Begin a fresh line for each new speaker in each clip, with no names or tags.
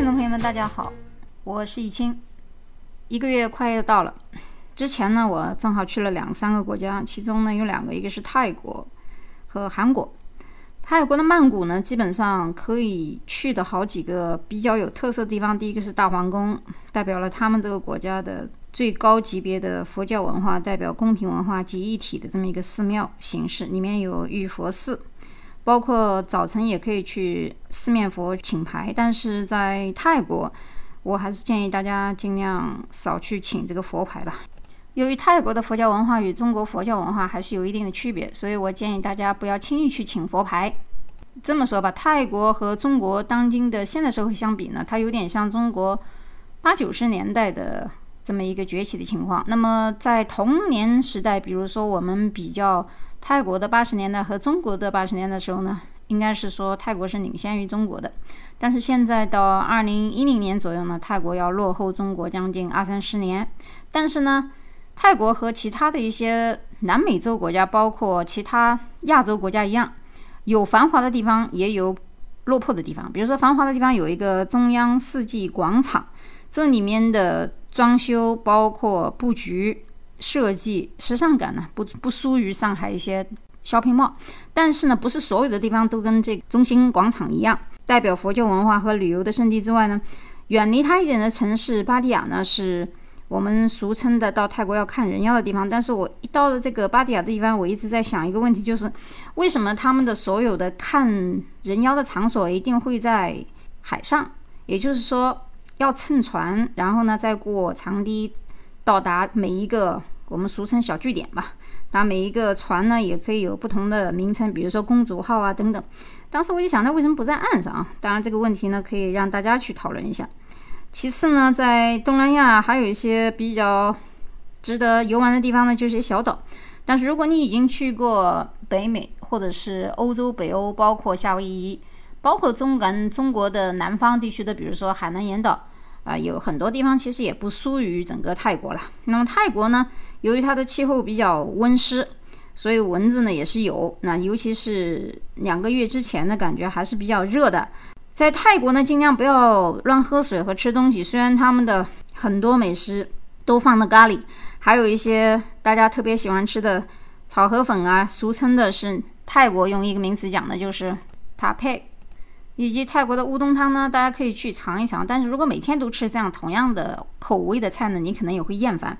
听众朋友们，大家好，我是易清。一个月快要到了，之前呢，我正好去了两三个国家，其中呢有两个，一个是泰国和韩国。泰国的曼谷呢，基本上可以去的好几个比较有特色的地方。第一个是大皇宫，代表了他们这个国家的最高级别的佛教文化，代表宫廷文化集一体的这么一个寺庙形式，里面有玉佛寺。包括早晨也可以去四面佛请牌，但是在泰国，我还是建议大家尽量少去请这个佛牌吧。由于泰国的佛教文化与中国佛教文化还是有一定的区别，所以我建议大家不要轻易去请佛牌。这么说吧，泰国和中国当今的现代社会相比呢，它有点像中国八九十年代的这么一个崛起的情况。那么在童年时代，比如说我们比较。泰国的八十年代和中国的八十年代的时候呢，应该是说泰国是领先于中国的。但是现在到二零一零年左右呢，泰国要落后中国将近二三十年。但是呢，泰国和其他的一些南美洲国家，包括其他亚洲国家一样，有繁华的地方，也有落魄的地方。比如说繁华的地方有一个中央世纪广场，这里面的装修包括布局。设计时尚感呢，不不输于上海一些 shopping mall，但是呢，不是所有的地方都跟这中心广场一样，代表佛教文化和旅游的圣地之外呢，远离它一点的城市巴蒂亚呢，是我们俗称的到泰国要看人妖的地方。但是我一到了这个巴蒂亚的地方，我一直在想一个问题，就是为什么他们的所有的看人妖的场所一定会在海上？也就是说，要乘船，然后呢再过长堤。到达每一个我们俗称小据点吧，那每一个船呢也可以有不同的名称，比如说公主号啊等等。当时我就想，那为什么不在岸上啊？当然这个问题呢可以让大家去讨论一下。其次呢，在东南亚还有一些比较值得游玩的地方呢，就是小岛。但是如果你已经去过北美或者是欧洲、北欧，包括夏威夷，包括中南中国的南方地区的，比如说海南岩岛。啊，有很多地方其实也不输于整个泰国了。那么泰国呢，由于它的气候比较温湿，所以蚊子呢也是有。那尤其是两个月之前的感觉还是比较热的。在泰国呢，尽量不要乱喝水和吃东西。虽然他们的很多美食都放了咖喱，还有一些大家特别喜欢吃的炒河粉啊，俗称的是泰国用一个名词讲的就是塔佩。以及泰国的乌冬汤呢，大家可以去尝一尝。但是如果每天都吃这样同样的口味的菜呢，你可能也会厌烦。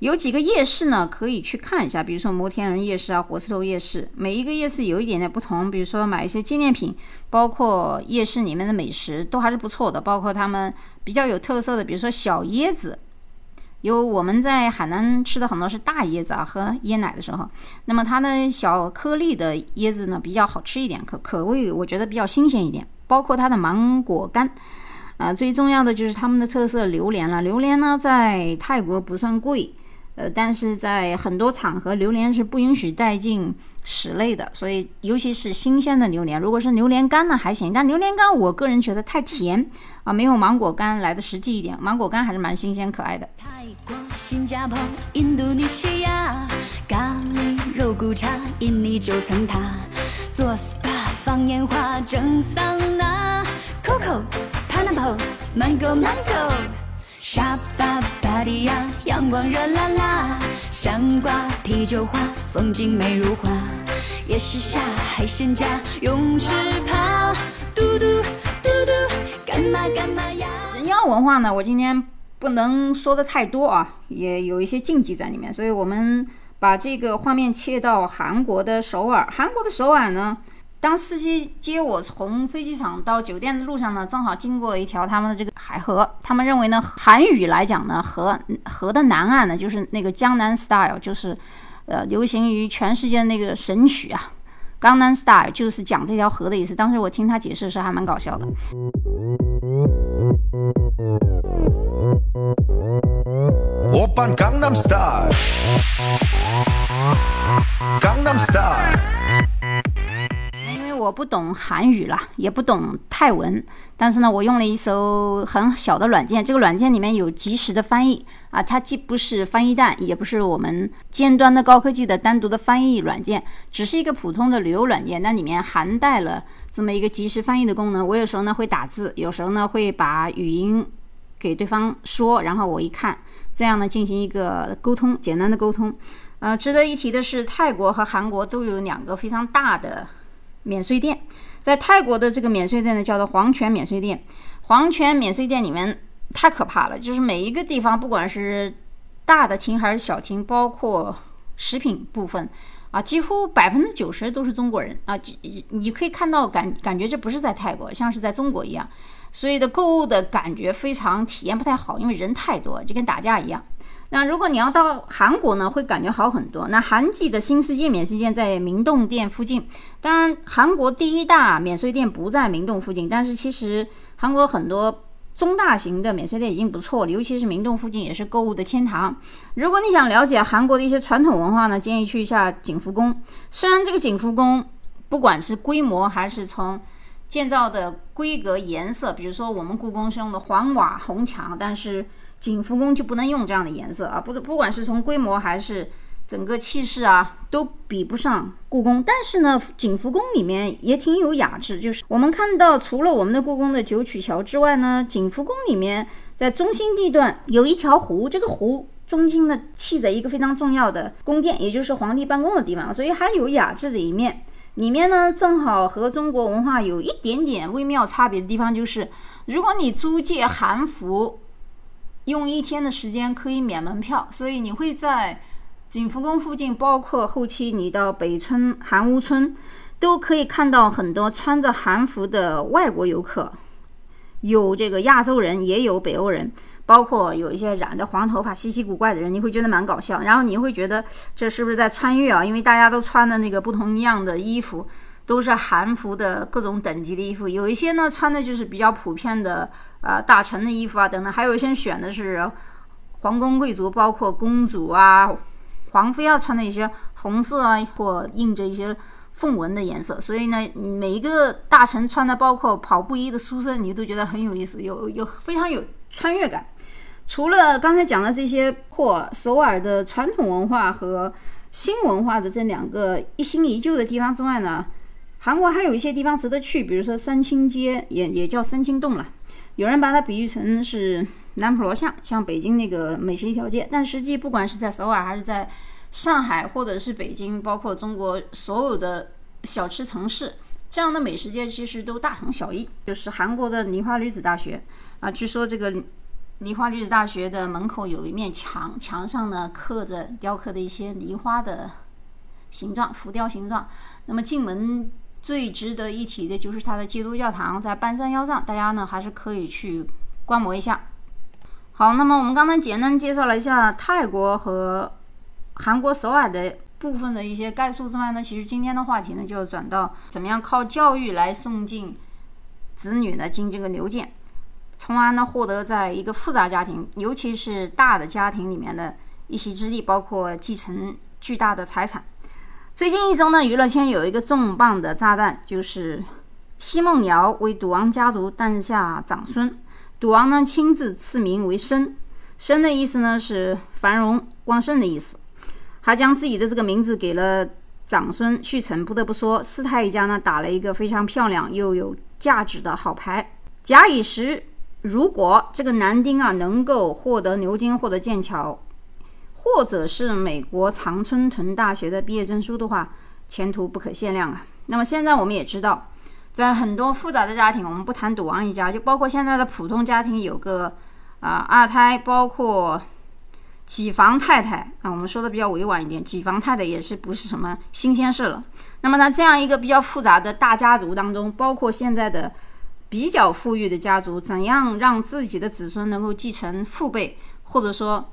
有几个夜市呢，可以去看一下，比如说摩天轮夜市啊，火车头夜市。每一个夜市有一点点不同，比如说买一些纪念品，包括夜市里面的美食都还是不错的，包括他们比较有特色的，比如说小椰子。有我们在海南吃的很多是大椰子啊，喝椰奶的时候，那么它的小颗粒的椰子呢比较好吃一点，可口味我觉得比较新鲜一点。包括它的芒果干，啊，最重要的就是他们的特色榴莲了。榴莲呢在泰国不算贵，呃，但是在很多场合榴莲是不允许带进室内的，所以尤其是新鲜的榴莲，如果是榴莲干呢还行，但榴莲干我个人觉得太甜啊，没有芒果干来的实际一点。芒果干还是蛮新鲜可爱的。新加坡、印度尼西亚，咖喱肉骨茶，印尼九层塔，做 SPA 放烟花，蒸桑拿，Coco、Pineapple、Mango、Mango，沙巴、巴迪亚，阳光热辣辣，香瓜、啤酒花，风景美如画，夜市下海鲜价，泳池趴，嘟嘟嘟嘟，干嘛干嘛呀？人妖文化呢？我今天。不能说的太多啊，也有一些禁忌在里面，所以我们把这个画面切到韩国的首尔。韩国的首尔呢，当司机接我从飞机场到酒店的路上呢，正好经过一条他们的这个海河。他们认为呢，韩语来讲呢，河河的南岸呢，就是那个江南 style，就是呃流行于全世界的那个神曲啊，江南 style 就是讲这条河的意思。当时我听他解释的时候还蛮搞笑的。Open Gangnam Style Gangnam Style 我不懂韩语啦，也不懂泰文，但是呢，我用了一艘很小的软件，这个软件里面有即时的翻译啊，它既不是翻译蛋，也不是我们尖端的高科技的单独的翻译软件，只是一个普通的旅游软件，那里面含带了。这么一个即时翻译的功能。我有时候呢会打字，有时候呢会把语音给对方说，然后我一看，这样呢进行一个沟通，简单的沟通。呃，值得一提的是，泰国和韩国都有两个非常大的免税店。在泰国的这个免税店呢，叫做皇泉免税店。皇泉免税店里面太可怕了，就是每一个地方，不管是大的厅还是小厅，包括食品部分啊，几乎百分之九十都是中国人啊。你可以看到感感觉这不是在泰国，像是在中国一样，所以的购物的感觉非常体验不太好，因为人太多，就跟打架一样。那如果你要到韩国呢，会感觉好很多。那韩记的新世界免税店在明洞店附近。当然，韩国第一大免税店不在明洞附近，但是其实韩国很多中大型的免税店已经不错了，尤其是明洞附近也是购物的天堂。如果你想了解韩国的一些传统文化呢，建议去一下景福宫。虽然这个景福宫不管是规模还是从建造的规格、颜色，比如说我们故宫是用的黄瓦红墙，但是。景福宫就不能用这样的颜色啊，不不管是从规模还是整个气势啊，都比不上故宫。但是呢，景福宫里面也挺有雅致，就是我们看到除了我们的故宫的九曲桥之外呢，景福宫里面在中心地段有一条湖，这个湖中心呢砌着一个非常重要的宫殿，也就是皇帝办公的地方，所以还有雅致的一面。里面呢正好和中国文化有一点点微妙差别的地方，就是如果你租借韩服。用一天的时间可以免门票，所以你会在景福宫附近，包括后期你到北村韩屋村，都可以看到很多穿着韩服的外国游客，有这个亚洲人，也有北欧人，包括有一些染着黄头发、稀奇古怪的人，你会觉得蛮搞笑。然后你会觉得这是不是在穿越啊？因为大家都穿的那个不同样的衣服。都是韩服的各种等级的衣服，有一些呢穿的就是比较普遍的，呃，大臣的衣服啊等等，还有一些选的是皇宫贵族，包括公主啊、皇妃啊穿的一些红色啊或印着一些凤纹的颜色。所以呢，每一个大臣穿的，包括跑步衣的书生，你都觉得很有意思，有有非常有穿越感。除了刚才讲的这些破首尔的传统文化和新文化的这两个一新一旧的地方之外呢？韩国还有一些地方值得去，比如说三清街，也也叫三清洞了。有人把它比喻成是南普罗巷，像北京那个美食一条街。但实际不管是在首尔还是在上海，或者是北京，包括中国所有的小吃城市，这样的美食街其实都大同小异。就是韩国的梨花女子大学啊，据说这个梨花女子大学的门口有一面墙，墙上呢刻着雕刻的一些梨花的形状，浮雕形状。那么进门。最值得一提的就是它的基督教堂在半山腰上，大家呢还是可以去观摩一下。好，那么我们刚才简单介绍了一下泰国和韩国首尔的部分的一些概述之外呢，其实今天的话题呢就转到怎么样靠教育来送进子女呢进这个牛剑，从而呢获得在一个复杂家庭，尤其是大的家庭里面的一席之地，包括继承巨大的财产。最近一周呢，娱乐圈有一个重磅的炸弹，就是奚梦瑶为赌王家族诞下长孙，赌王呢亲自赐名为生，生的意思呢是繁荣旺盛的意思，还将自己的这个名字给了长孙旭成。不得不说，四太一家呢打了一个非常漂亮又有价值的好牌。假以时，如果这个男丁啊能够获得牛津或者剑桥。或者是美国常春藤大学的毕业证书的话，前途不可限量啊。那么现在我们也知道，在很多复杂的家庭，我们不谈赌王一家，就包括现在的普通家庭，有个啊二胎，包括几房太太啊，我们说的比较委婉一点，几房太太也是不是什么新鲜事了。那么呢，这样一个比较复杂的大家族当中，包括现在的比较富裕的家族，怎样让自己的子孙能够继承父辈，或者说？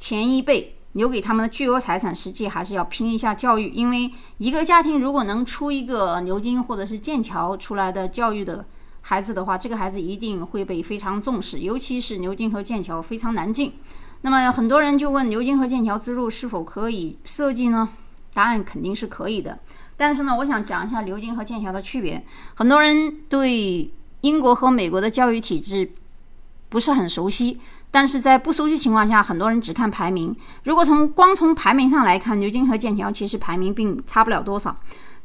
前一辈留给他们的巨额财产，实际还是要拼一下教育。因为一个家庭如果能出一个牛津或者是剑桥出来的教育的孩子的话，这个孩子一定会被非常重视。尤其是牛津和剑桥非常难进。那么很多人就问牛津和剑桥之路是否可以设计呢？答案肯定是可以的。但是呢，我想讲一下牛津和剑桥的区别。很多人对英国和美国的教育体制不是很熟悉。但是在不熟悉情况下，很多人只看排名。如果从光从排名上来看，牛津和剑桥其实排名并差不了多少。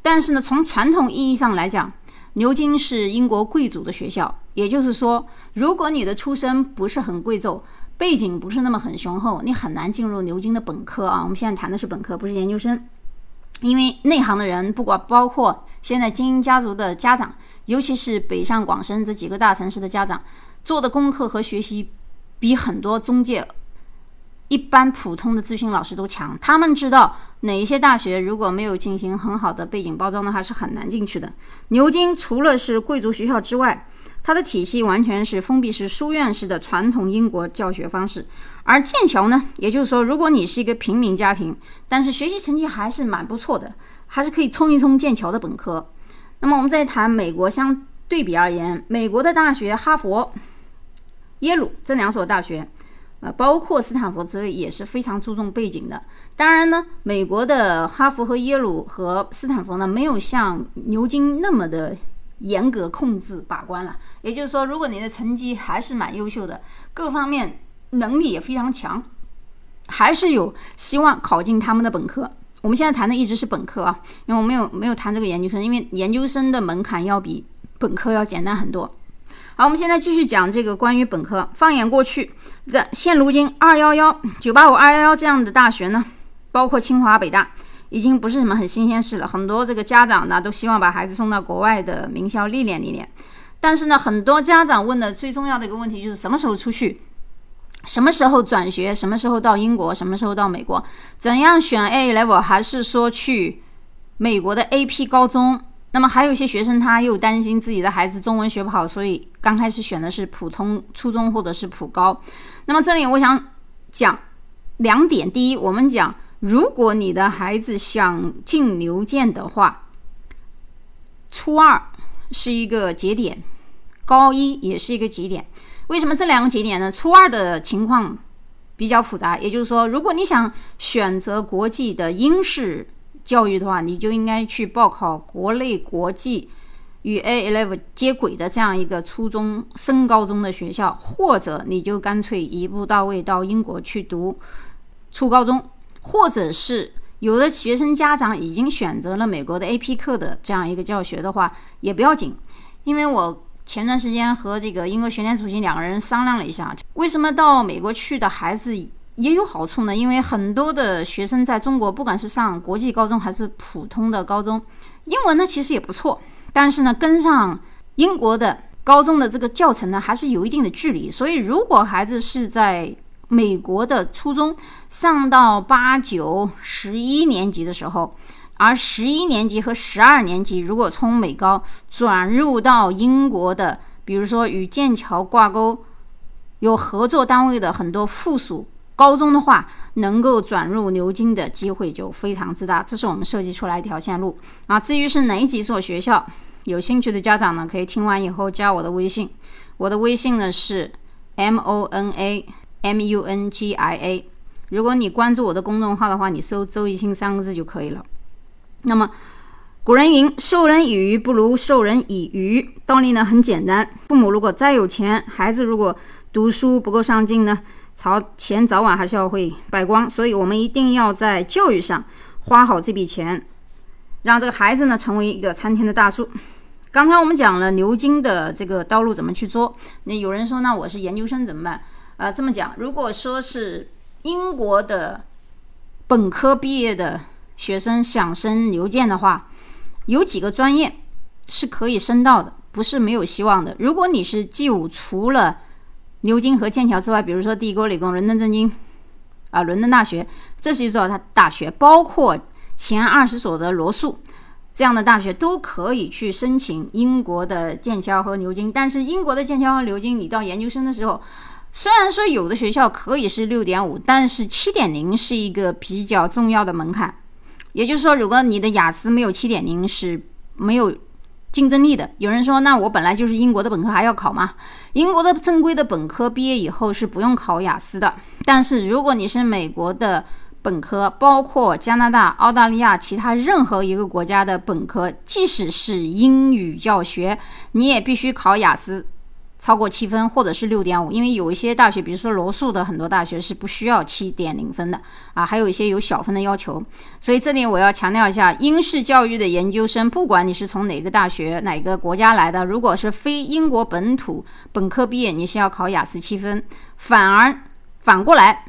但是呢，从传统意义上来讲，牛津是英国贵族的学校，也就是说，如果你的出身不是很贵胄，背景不是那么很雄厚，你很难进入牛津的本科啊。我们现在谈的是本科，不是研究生，因为内行的人，不管包括现在精英家族的家长，尤其是北上广深这几个大城市的家长，做的功课和学习比很多中介。一般普通的咨询老师都强，他们知道哪一些大学如果没有进行很好的背景包装的话是很难进去的。牛津除了是贵族学校之外，它的体系完全是封闭式书院式的传统英国教学方式。而剑桥呢，也就是说，如果你是一个平民家庭，但是学习成绩还是蛮不错的，还是可以冲一冲剑桥的本科。那么我们再谈美国相对比而言，美国的大学哈佛、耶鲁这两所大学。呃，包括斯坦福之类也是非常注重背景的。当然呢，美国的哈佛和耶鲁和斯坦福呢，没有像牛津那么的严格控制把关了。也就是说，如果你的成绩还是蛮优秀的，各方面能力也非常强，还是有希望考进他们的本科。我们现在谈的一直是本科啊，因为我没有没有谈这个研究生，因为研究生的门槛要比本科要简单很多。好，我们现在继续讲这个关于本科。放眼过去的现如今，二幺幺、九八五、二幺幺这样的大学呢，包括清华、北大，已经不是什么很新鲜事了。很多这个家长呢，都希望把孩子送到国外的名校历练历练。但是呢，很多家长问的最重要的一个问题就是什么时候出去，什么时候转学，什么时候到英国，什么时候到美国，怎样选 A level，还是说去美国的 AP 高中？那么还有一些学生，他又担心自己的孩子中文学不好，所以刚开始选的是普通初中或者是普高。那么这里我想讲两点：第一，我们讲如果你的孩子想进牛剑的话，初二是一个节点，高一也是一个节点。为什么这两个节点呢？初二的情况比较复杂，也就是说，如果你想选择国际的英式。教育的话，你就应该去报考国内国际与 A level 接轨的这样一个初中升高中的学校，或者你就干脆一步到位到英国去读初高中，或者是有的学生家长已经选择了美国的 AP 课的这样一个教学的话，也不要紧，因为我前段时间和这个英国学联主席两个人商量了一下，为什么到美国去的孩子。也有好处呢，因为很多的学生在中国，不管是上国际高中还是普通的高中，英文呢其实也不错，但是呢跟上英国的高中的这个教程呢还是有一定的距离。所以如果孩子是在美国的初中上到八九十一年级的时候，而十一年级和十二年级如果从美高转入到英国的，比如说与剑桥挂钩有合作单位的很多附属。高中的话，能够转入牛津的机会就非常之大，这是我们设计出来一条线路啊。至于是哪几所学校，有兴趣的家长呢，可以听完以后加我的微信，我的微信呢是 m o n a m u n g i a。如果你关注我的公众号的话，你搜“周一清”三个字就可以了。那么，古人云：“授人以鱼，不如授人以渔。”道理呢很简单，父母如果再有钱，孩子如果读书不够上进呢？朝钱早晚还是要会败光，所以我们一定要在教育上花好这笔钱，让这个孩子呢成为一个参天的大树。刚才我们讲了牛津的这个道路怎么去做，那有人说那我是研究生怎么办？呃，这么讲，如果说是英国的本科毕业的学生想升牛剑的话，有几个专业是可以升到的，不是没有希望的。如果你是 G 五，除了牛津和剑桥之外，比如说帝国理工、伦敦政经，啊，伦敦大学，这是一所它大学，包括前二十所的罗素这样的大学都可以去申请英国的剑桥和牛津。但是英国的剑桥和牛津，你到研究生的时候，虽然说有的学校可以是六点五，但是七点零是一个比较重要的门槛。也就是说，如果你的雅思没有七点零，是没有。竞争力的，有人说，那我本来就是英国的本科，还要考吗？英国的正规的本科毕业以后是不用考雅思的。但是如果你是美国的本科，包括加拿大、澳大利亚其他任何一个国家的本科，即使是英语教学，你也必须考雅思，超过七分，或者是六点五，因为有一些大学，比如说罗素的很多大学是不需要七点零分的啊，还有一些有小分的要求。所以这里我要强调一下，英式教育的研究生，不管你是从哪个大学、哪个国家来的，如果是非英国本土本科毕业，你是要考雅思七分。反而反过来，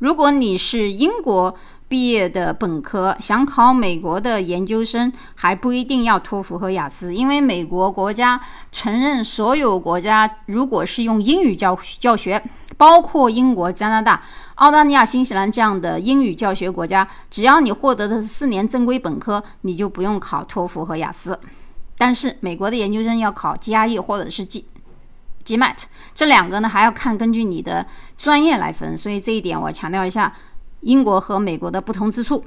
如果你是英国。毕业的本科想考美国的研究生还不一定要托福和雅思，因为美国国家承认所有国家如果是用英语教教学，包括英国、加拿大、澳大利亚、新西兰这样的英语教学国家，只要你获得的是四年正规本科，你就不用考托福和雅思。但是美国的研究生要考 GRE 或者是 G GMAT，这两个呢还要看根据你的专业来分，所以这一点我强调一下。英国和美国的不同之处，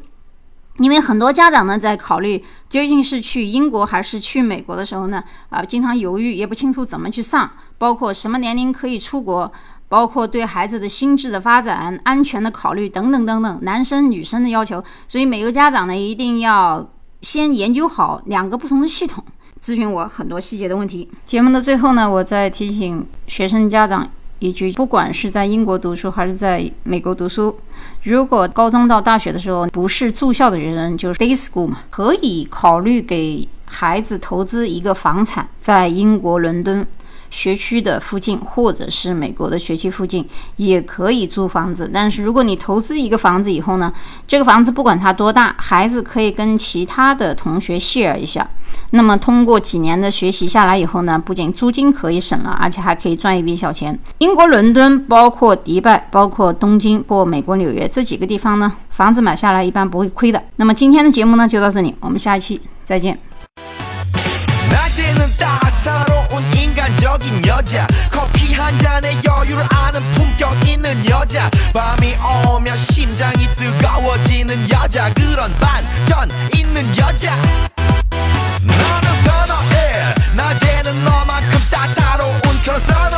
因为很多家长呢在考虑究竟是去英国还是去美国的时候呢，啊，经常犹豫，也不清楚怎么去上，包括什么年龄可以出国，包括对孩子的心智的发展、安全的考虑等等等等，男生女生的要求，所以每个家长呢一定要先研究好两个不同的系统，咨询我很多细节的问题。节目的最后呢，我再提醒学生家长。一句，不管是在英国读书还是在美国读书，如果高中到大学的时候不是住校的人，就是 day school 嘛，可以考虑给孩子投资一个房产，在英国伦敦。学区的附近，或者是美国的学区附近，也可以租房子。但是如果你投资一个房子以后呢，这个房子不管它多大，孩子可以跟其他的同学 share 一下。那么通过几年的学习下来以后呢，不仅租金可以省了，而且还可以赚一笔小钱。英国伦敦，包括迪拜，包括东京，或美国纽约这几个地方呢，房子买下来一般不会亏的。那么今天的节目呢，就到这里，我们下一期再见。 귀여운 인간적인 여자. 커피 한 잔에 여유를 아는 품격 있는 여자. 밤이 오면 심장이 뜨거워지는 여자. 그런 반전 있는 여자. 너는 선어해. 낮에는 너만큼 따사로운 그런 선